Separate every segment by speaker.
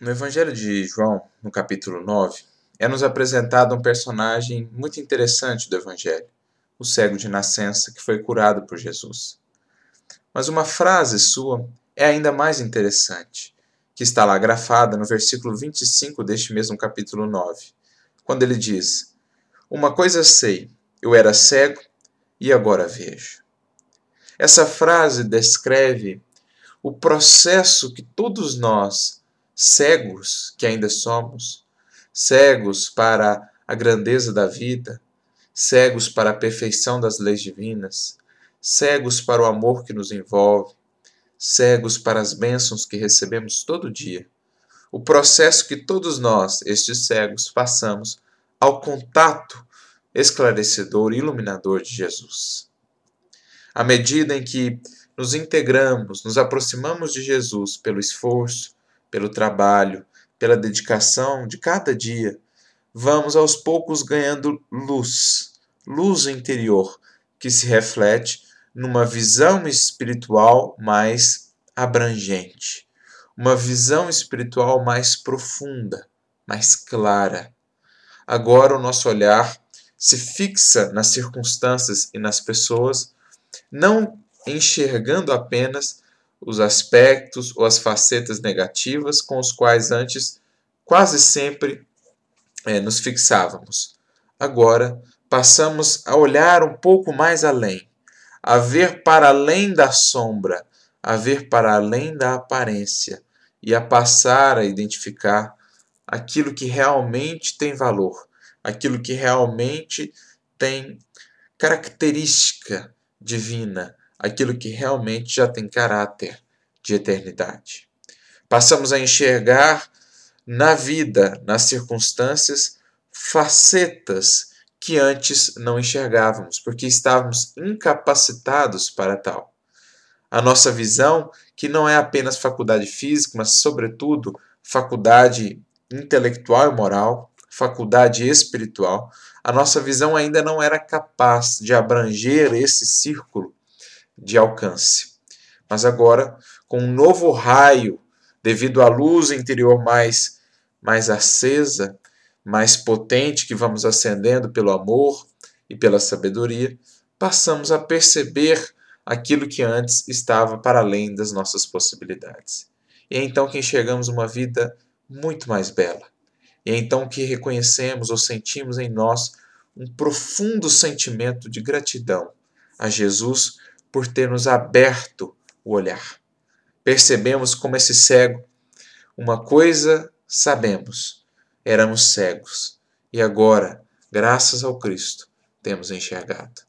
Speaker 1: No Evangelho de João, no capítulo 9, é nos apresentado um personagem muito interessante do Evangelho, o cego de nascença que foi curado por Jesus. Mas uma frase sua é ainda mais interessante, que está lá grafada no versículo 25 deste mesmo capítulo 9, quando ele diz: Uma coisa sei, eu era cego e agora vejo. Essa frase descreve o processo que todos nós cegos que ainda somos, cegos para a grandeza da vida, cegos para a perfeição das leis divinas, cegos para o amor que nos envolve, cegos para as bênçãos que recebemos todo dia. O processo que todos nós, estes cegos, passamos ao contato esclarecedor e iluminador de Jesus. À medida em que nos integramos, nos aproximamos de Jesus pelo esforço, pelo trabalho, pela dedicação de cada dia, vamos aos poucos ganhando luz, luz interior, que se reflete numa visão espiritual mais abrangente, uma visão espiritual mais profunda, mais clara. Agora o nosso olhar se fixa nas circunstâncias e nas pessoas, não enxergando apenas os aspectos ou as facetas negativas com os quais antes quase sempre é, nos fixávamos. Agora passamos a olhar um pouco mais além, a ver para além da sombra, a ver para além da aparência e a passar a identificar aquilo que realmente tem valor, aquilo que realmente tem característica divina, aquilo que realmente já tem caráter de eternidade. Passamos a enxergar na vida, nas circunstâncias, facetas que antes não enxergávamos, porque estávamos incapacitados para tal. A nossa visão, que não é apenas faculdade física, mas, sobretudo, faculdade intelectual e moral, faculdade espiritual, a nossa visão ainda não era capaz de abranger esse círculo de alcance. Mas agora, com um novo raio, devido à luz interior mais, mais acesa, mais potente que vamos acendendo pelo amor e pela sabedoria, passamos a perceber aquilo que antes estava para além das nossas possibilidades. E é então que enxergamos uma vida muito mais bela. E é então que reconhecemos ou sentimos em nós um profundo sentimento de gratidão a Jesus por ter nos aberto o olhar. Percebemos como esse cego, uma coisa sabemos, éramos cegos e agora, graças ao Cristo, temos enxergado.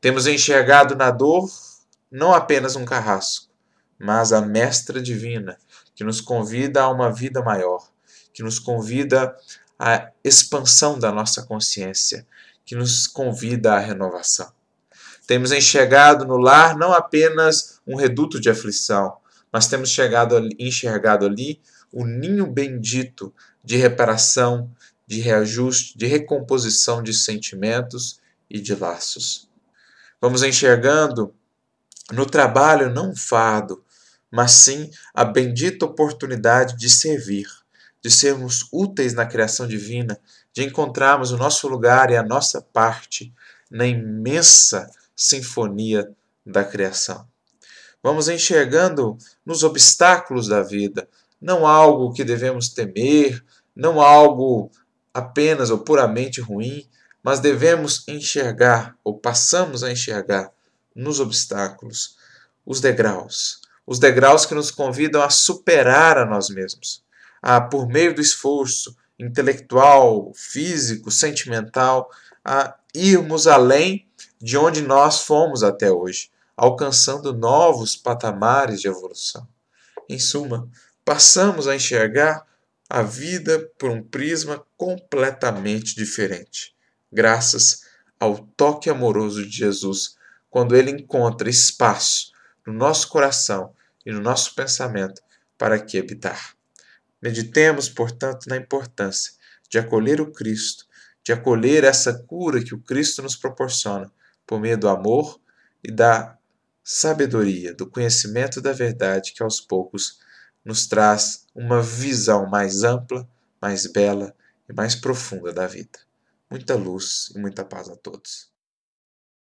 Speaker 1: Temos enxergado na dor não apenas um carrasco, mas a mestra divina que nos convida a uma vida maior, que nos convida à expansão da nossa consciência, que nos convida à renovação. Temos enxergado no lar não apenas um reduto de aflição, mas temos chegado, enxergado ali o ninho bendito de reparação, de reajuste, de recomposição de sentimentos e de laços. Vamos enxergando no trabalho não um fardo, mas sim a bendita oportunidade de servir, de sermos úteis na criação divina, de encontrarmos o nosso lugar e a nossa parte na imensa sinfonia da criação. Vamos enxergando nos obstáculos da vida, não algo que devemos temer, não algo apenas ou puramente ruim, mas devemos enxergar, ou passamos a enxergar, nos obstáculos, os degraus. Os degraus que nos convidam a superar a nós mesmos, a, por meio do esforço intelectual, físico, sentimental, a irmos além de onde nós fomos até hoje, alcançando novos patamares de evolução. Em suma, passamos a enxergar a vida por um prisma completamente diferente, graças ao toque amoroso de Jesus, quando ele encontra espaço no nosso coração e no nosso pensamento para aqui habitar. Meditemos, portanto, na importância de acolher o Cristo, de acolher essa cura que o Cristo nos proporciona por meio do amor e da sabedoria, do conhecimento da verdade que aos poucos nos traz uma visão mais ampla, mais bela e mais profunda da vida. Muita luz e muita paz a todos.